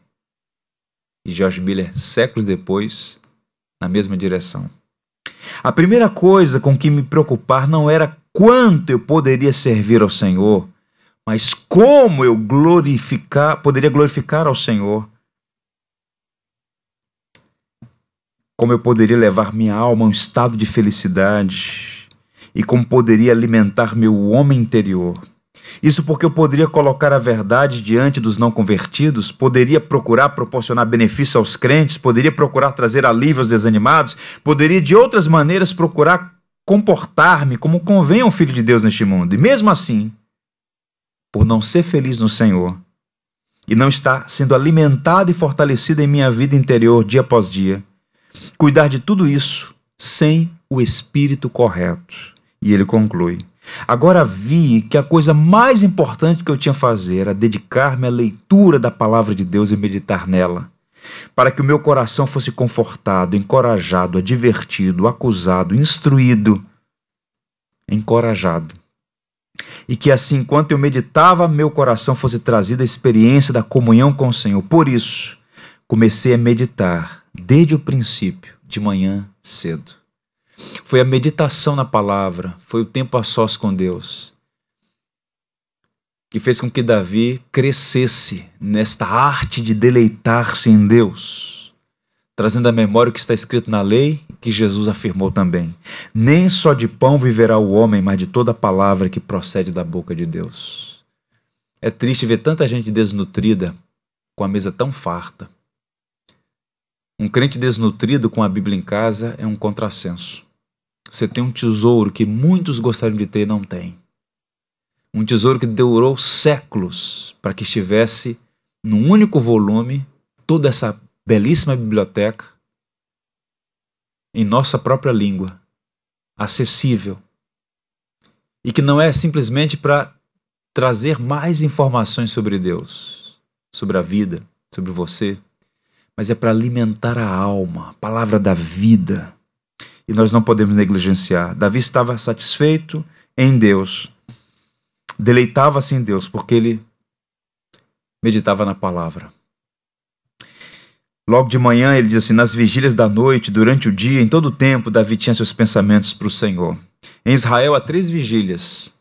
E George Miller, séculos depois, na mesma direção. A primeira coisa com que me preocupar não era quanto eu poderia servir ao Senhor, mas como eu glorificar, poderia glorificar ao Senhor? Como eu poderia levar minha alma a um estado de felicidade? E como poderia alimentar meu homem interior? Isso porque eu poderia colocar a verdade diante dos não convertidos, poderia procurar proporcionar benefício aos crentes, poderia procurar trazer alívio aos desanimados, poderia de outras maneiras procurar comportar-me como convém a um filho de Deus neste mundo. E mesmo assim, por não ser feliz no Senhor e não estar sendo alimentado e fortalecido em minha vida interior dia após dia, cuidar de tudo isso sem o espírito correto. E ele conclui: Agora vi que a coisa mais importante que eu tinha a fazer era dedicar-me à leitura da palavra de Deus e meditar nela, para que o meu coração fosse confortado, encorajado, advertido, acusado, instruído, encorajado. E que assim, enquanto eu meditava, meu coração fosse trazido a experiência da comunhão com o Senhor. Por isso, comecei a meditar desde o princípio, de manhã cedo. Foi a meditação na palavra, foi o tempo a sós com Deus, que fez com que Davi crescesse nesta arte de deleitar-se em Deus, trazendo à memória o que está escrito na lei, que Jesus afirmou também: Nem só de pão viverá o homem, mas de toda palavra que procede da boca de Deus. É triste ver tanta gente desnutrida com a mesa tão farta. Um crente desnutrido com a Bíblia em casa é um contrassenso. Você tem um tesouro que muitos gostariam de ter e não tem. Um tesouro que durou séculos para que estivesse num único volume toda essa belíssima biblioteca em nossa própria língua, acessível. E que não é simplesmente para trazer mais informações sobre Deus, sobre a vida, sobre você, mas é para alimentar a alma, a palavra da vida e nós não podemos negligenciar. Davi estava satisfeito em Deus, deleitava-se em Deus, porque ele meditava na palavra. Logo de manhã, ele diz assim: nas vigílias da noite, durante o dia, em todo o tempo, Davi tinha seus pensamentos para o Senhor. Em Israel há três vigílias.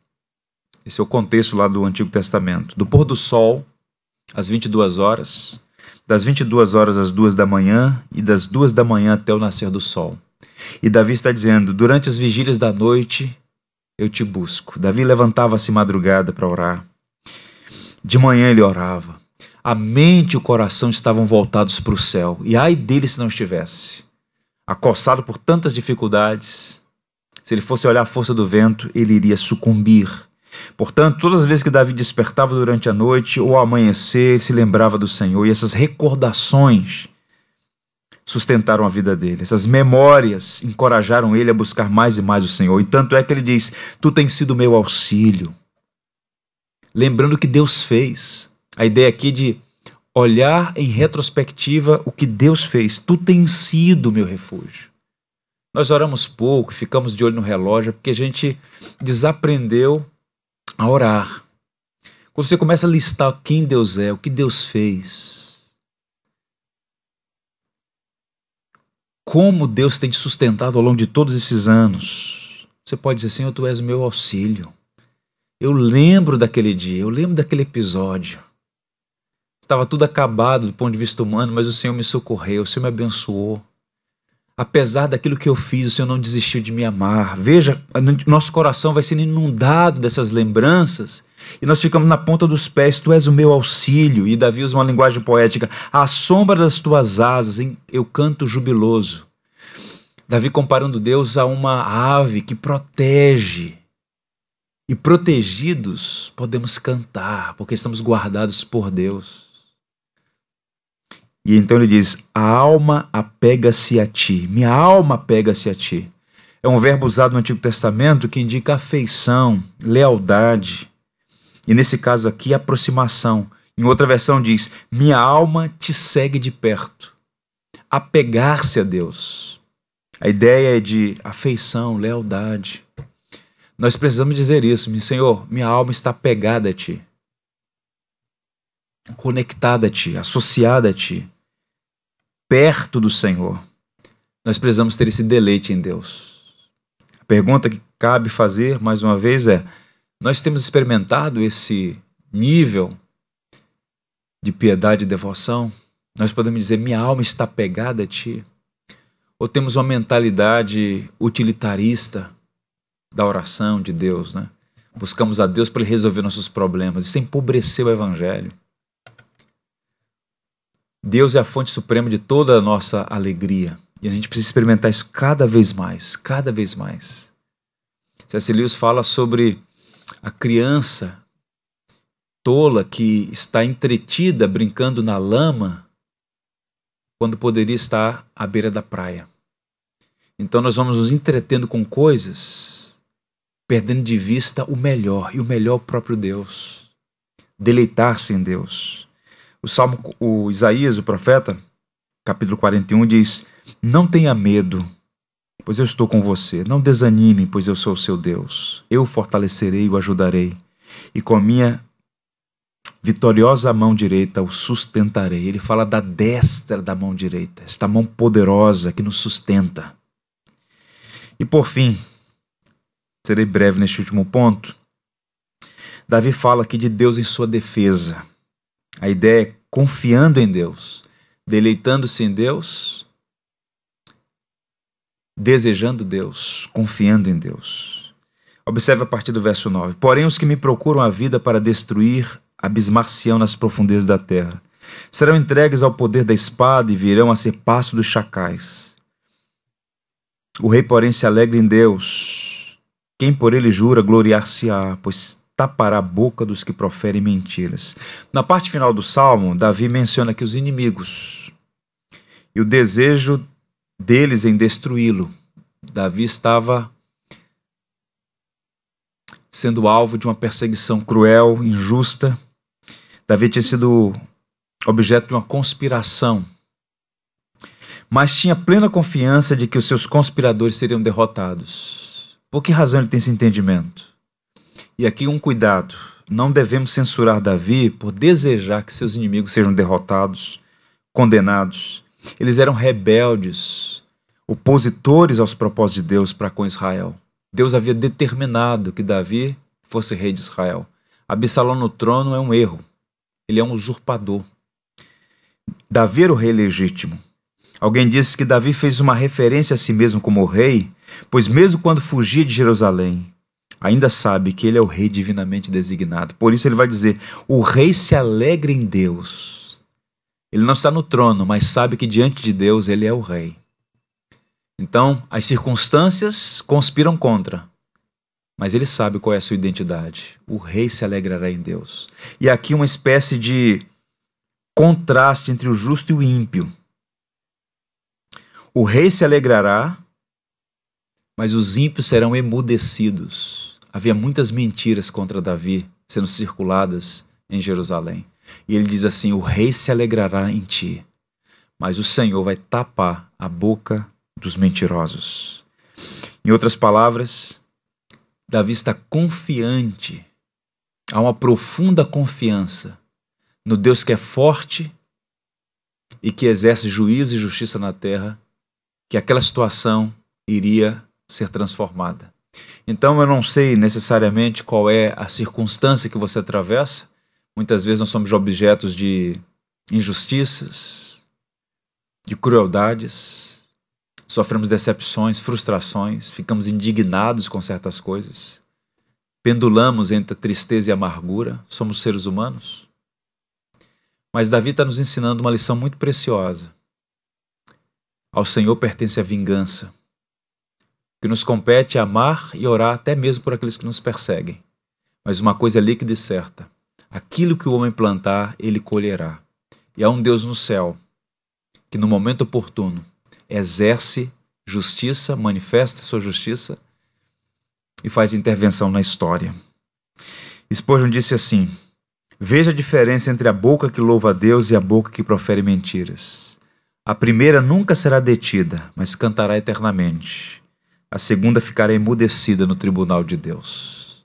Esse é o contexto lá do Antigo Testamento: do pôr do sol, às 22 horas, das 22 horas às 2 da manhã e das 2 da manhã até o nascer do sol. E Davi está dizendo: Durante as vigílias da noite eu te busco. Davi levantava-se madrugada para orar. De manhã ele orava. A mente e o coração estavam voltados para o céu. E ai dele se não estivesse. Acossado por tantas dificuldades, se ele fosse olhar a força do vento, ele iria sucumbir. Portanto, todas as vezes que Davi despertava durante a noite ou ao amanhecer, se lembrava do Senhor. E essas recordações sustentaram a vida dele. Essas memórias encorajaram ele a buscar mais e mais o Senhor. E tanto é que ele diz: Tu tens sido meu auxílio. Lembrando o que Deus fez. A ideia aqui de olhar em retrospectiva o que Deus fez. Tu tens sido meu refúgio. Nós oramos pouco, ficamos de olho no relógio, porque a gente desaprendeu a orar. Quando você começa a listar quem Deus é, o que Deus fez, como Deus tem te sustentado ao longo de todos esses anos. Você pode dizer, Senhor, tu és meu auxílio. Eu lembro daquele dia, eu lembro daquele episódio. Estava tudo acabado do ponto de vista humano, mas o Senhor me socorreu, o Senhor me abençoou. Apesar daquilo que eu fiz, o Senhor não desistiu de me amar. Veja, nosso coração vai sendo inundado dessas lembranças e nós ficamos na ponta dos pés, tu és o meu auxílio. E Davi usa uma linguagem poética: à sombra das tuas asas eu canto jubiloso. Davi comparando Deus a uma ave que protege. E protegidos podemos cantar, porque estamos guardados por Deus. E então ele diz: A alma apega-se a ti, minha alma apega-se a ti. É um verbo usado no Antigo Testamento que indica afeição, lealdade. E nesse caso aqui, aproximação. Em outra versão diz: Minha alma te segue de perto. Apegar-se a Deus. A ideia é de afeição, lealdade. Nós precisamos dizer isso, Senhor, minha alma está pegada a Ti, conectada a Ti, associada a Ti, perto do Senhor. Nós precisamos ter esse deleite em Deus. A pergunta que cabe fazer, mais uma vez, é: nós temos experimentado esse nível de piedade e devoção? Nós podemos dizer: minha alma está pegada a ti? Ou temos uma mentalidade utilitarista da oração de Deus, né? buscamos a Deus para Ele resolver nossos problemas. Isso empobreceu o Evangelho. Deus é a fonte suprema de toda a nossa alegria. E a gente precisa experimentar isso cada vez mais, cada vez mais. C.S. Lewis fala sobre a criança tola que está entretida brincando na lama quando poderia estar à beira da praia. Então nós vamos nos entretendo com coisas, perdendo de vista o melhor, e o melhor é o próprio Deus. Deleitar-se em Deus. O Salmo, o Isaías, o profeta, capítulo 41 diz: Não tenha medo, pois eu estou com você. Não desanime, pois eu sou o seu Deus. Eu o fortalecerei o ajudarei, e com a minha vitoriosa mão direita o sustentarei. Ele fala da destra da mão direita, esta mão poderosa que nos sustenta. E por fim, serei breve neste último ponto. Davi fala aqui de Deus em sua defesa. A ideia é confiando em Deus, deleitando-se em Deus, desejando Deus, confiando em Deus. Observe a partir do verso 9. Porém, os que me procuram a vida para destruir, abismar-se-ão nas profundezas da terra. Serão entregues ao poder da espada e virão a ser pasto dos chacais. O rei, porém, se alegra em Deus. Quem por ele jura, gloriar-se-á, pois tapará a boca dos que proferem mentiras. Na parte final do salmo, Davi menciona que os inimigos e o desejo deles em destruí-lo. Davi estava sendo alvo de uma perseguição cruel, injusta. Davi tinha sido objeto de uma conspiração mas tinha plena confiança de que os seus conspiradores seriam derrotados. Por que razão ele tem esse entendimento? E aqui um cuidado: não devemos censurar Davi por desejar que seus inimigos sejam derrotados, condenados. Eles eram rebeldes, opositores aos propósitos de Deus para com Israel. Deus havia determinado que Davi fosse rei de Israel. Absalão no trono é um erro. Ele é um usurpador. Davi era o rei legítimo. Alguém disse que Davi fez uma referência a si mesmo como rei, pois mesmo quando fugia de Jerusalém, ainda sabe que ele é o rei divinamente designado. Por isso ele vai dizer: o rei se alegra em Deus. Ele não está no trono, mas sabe que diante de Deus ele é o rei. Então, as circunstâncias conspiram contra, mas ele sabe qual é a sua identidade. O rei se alegrará em Deus. E aqui uma espécie de contraste entre o justo e o ímpio. O rei se alegrará, mas os ímpios serão emudecidos. Havia muitas mentiras contra Davi sendo circuladas em Jerusalém. E ele diz assim: O rei se alegrará em ti, mas o Senhor vai tapar a boca dos mentirosos. Em outras palavras, Davi está confiante, há uma profunda confiança no Deus que é forte e que exerce juízo e justiça na terra que aquela situação iria ser transformada. Então eu não sei necessariamente qual é a circunstância que você atravessa. Muitas vezes nós somos objetos de injustiças, de crueldades, sofremos decepções, frustrações, ficamos indignados com certas coisas, pendulamos entre tristeza e amargura, somos seres humanos. Mas Davi está nos ensinando uma lição muito preciosa ao Senhor pertence a vingança. Que nos compete amar e orar até mesmo por aqueles que nos perseguem. Mas uma coisa é líquida e certa: aquilo que o homem plantar, ele colherá. E há um Deus no céu que, no momento oportuno, exerce justiça, manifesta sua justiça e faz intervenção na história. Spurgeon disse assim: Veja a diferença entre a boca que louva a Deus e a boca que profere mentiras. A primeira nunca será detida, mas cantará eternamente. A segunda ficará emudecida no tribunal de Deus.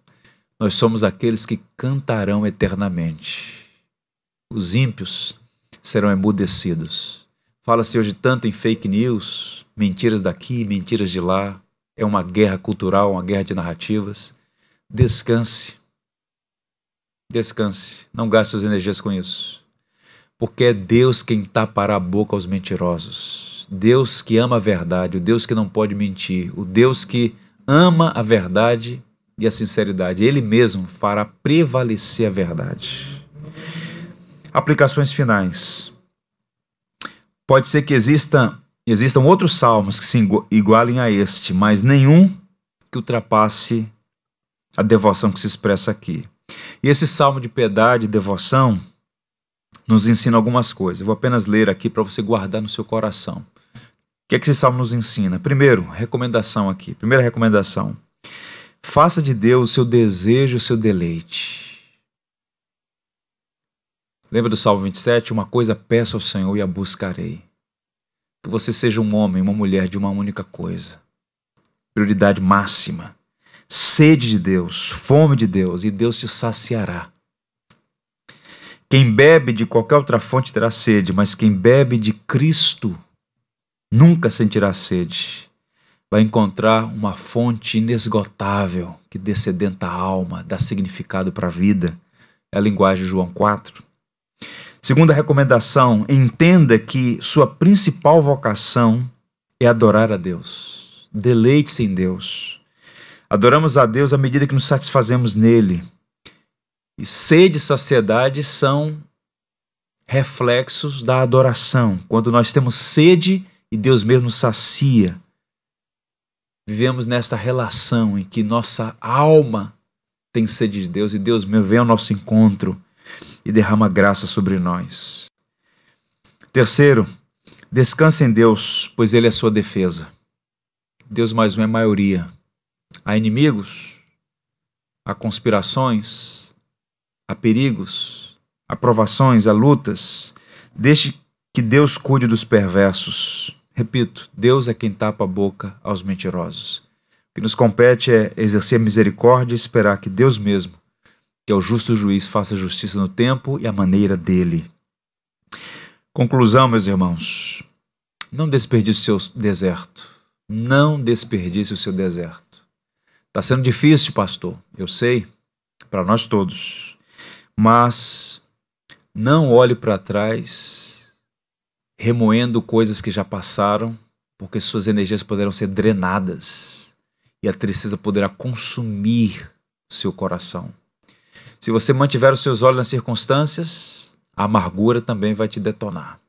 Nós somos aqueles que cantarão eternamente. Os ímpios serão emudecidos. Fala-se hoje tanto em fake news, mentiras daqui, mentiras de lá. É uma guerra cultural, uma guerra de narrativas. Descanse. Descanse. Não gaste suas energias com isso porque é Deus quem tapará a boca aos mentirosos. Deus que ama a verdade, o Deus que não pode mentir, o Deus que ama a verdade e a sinceridade. Ele mesmo fará prevalecer a verdade. Aplicações finais. Pode ser que exista, existam outros salmos que se igualem a este, mas nenhum que ultrapasse a devoção que se expressa aqui. E esse salmo de piedade e devoção nos ensina algumas coisas. Eu vou apenas ler aqui para você guardar no seu coração. Que é que esse salmo nos ensina? Primeiro, recomendação aqui. Primeira recomendação. Faça de Deus o seu desejo, o seu deleite. Lembra do Salmo 27? Uma coisa peço ao Senhor e a buscarei. Que você seja um homem, uma mulher de uma única coisa. Prioridade máxima. Sede de Deus, fome de Deus, e Deus te saciará. Quem bebe de qualquer outra fonte terá sede, mas quem bebe de Cristo nunca sentirá sede vai encontrar uma fonte inesgotável que descedenta a alma, dá significado para a vida. É a linguagem de João 4. Segunda recomendação: entenda que sua principal vocação é adorar a Deus. Deleite-se em Deus. Adoramos a Deus à medida que nos satisfazemos nele. E sede e saciedade são reflexos da adoração. Quando nós temos sede e Deus mesmo sacia vivemos nesta relação em que nossa alma tem sede de Deus e Deus meu vem ao nosso encontro e derrama graça sobre nós. Terceiro, descanse em Deus, pois Ele é sua defesa. Deus mais um é maioria. Há inimigos, há conspirações, há perigos, há provações, há lutas. Deixe que Deus cuide dos perversos. Repito, Deus é quem tapa a boca aos mentirosos. O que nos compete é exercer misericórdia e esperar que Deus mesmo, que é o justo juiz, faça justiça no tempo e a maneira dele. Conclusão, meus irmãos. Não desperdice o seu deserto. Não desperdice o seu deserto. Está sendo difícil, pastor, eu sei, para nós todos. Mas não olhe para trás remoendo coisas que já passaram, porque suas energias poderão ser drenadas e a tristeza poderá consumir seu coração. Se você mantiver os seus olhos nas circunstâncias, a amargura também vai te detonar.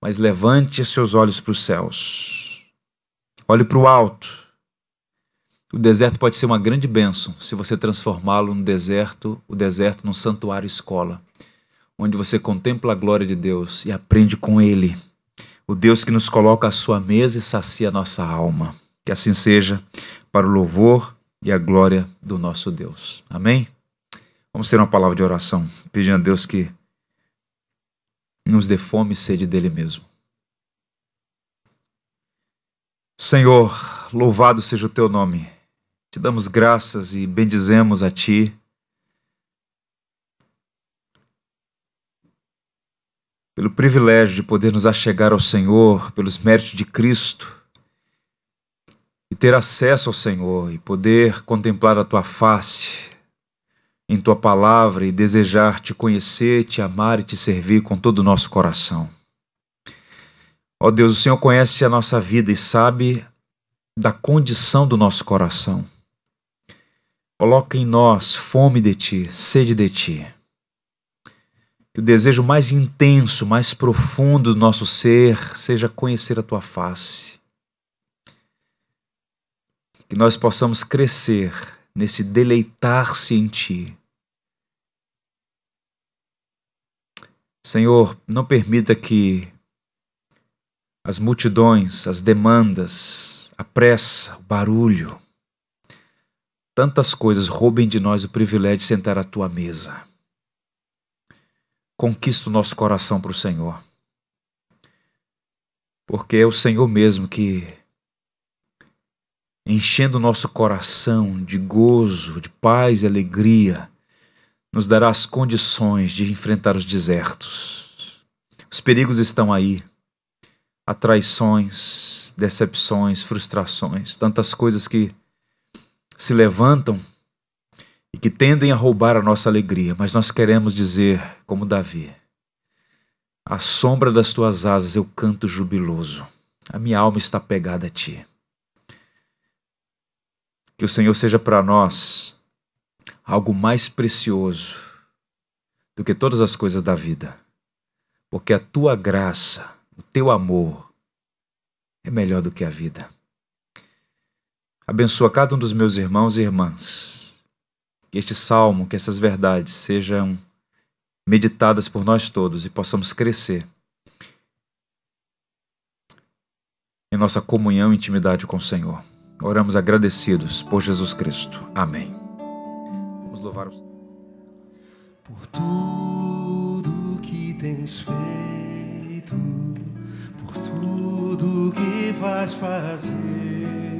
Mas levante seus olhos para os céus. Olhe para o alto. O deserto pode ser uma grande bênção se você transformá-lo no deserto, o deserto num santuário escola onde você contempla a glória de Deus e aprende com Ele, o Deus que nos coloca à sua mesa e sacia a nossa alma. Que assim seja, para o louvor e a glória do nosso Deus. Amém? Vamos ter uma palavra de oração, pedindo a Deus que nos dê fome e sede dele mesmo. Senhor, louvado seja o teu nome. Te damos graças e bendizemos a ti pelo privilégio de poder nos achegar ao Senhor, pelos méritos de Cristo, e ter acesso ao Senhor e poder contemplar a tua face em tua palavra e desejar te conhecer, te amar e te servir com todo o nosso coração. Ó oh Deus, o Senhor conhece a nossa vida e sabe da condição do nosso coração. Coloca em nós fome de ti, sede de ti que o desejo mais intenso, mais profundo do nosso ser seja conhecer a tua face. Que nós possamos crescer nesse deleitar-se em ti. Senhor, não permita que as multidões, as demandas, a pressa, o barulho, tantas coisas roubem de nós o privilégio de sentar à tua mesa conquista o nosso coração para o Senhor. Porque é o Senhor mesmo que, enchendo o nosso coração de gozo, de paz e alegria, nos dará as condições de enfrentar os desertos. Os perigos estão aí, há traições, decepções, frustrações, tantas coisas que se levantam e que tendem a roubar a nossa alegria, mas nós queremos dizer, como Davi: à sombra das tuas asas eu canto jubiloso, a minha alma está pegada a ti. Que o Senhor seja para nós algo mais precioso do que todas as coisas da vida, porque a tua graça, o teu amor é melhor do que a vida. Abençoa cada um dos meus irmãos e irmãs. Que este salmo, que essas verdades sejam meditadas por nós todos e possamos crescer em nossa comunhão e intimidade com o Senhor. Oramos agradecidos por Jesus Cristo. Amém. Vamos louvar o. Por tudo que tens feito, por tudo que vais fazer,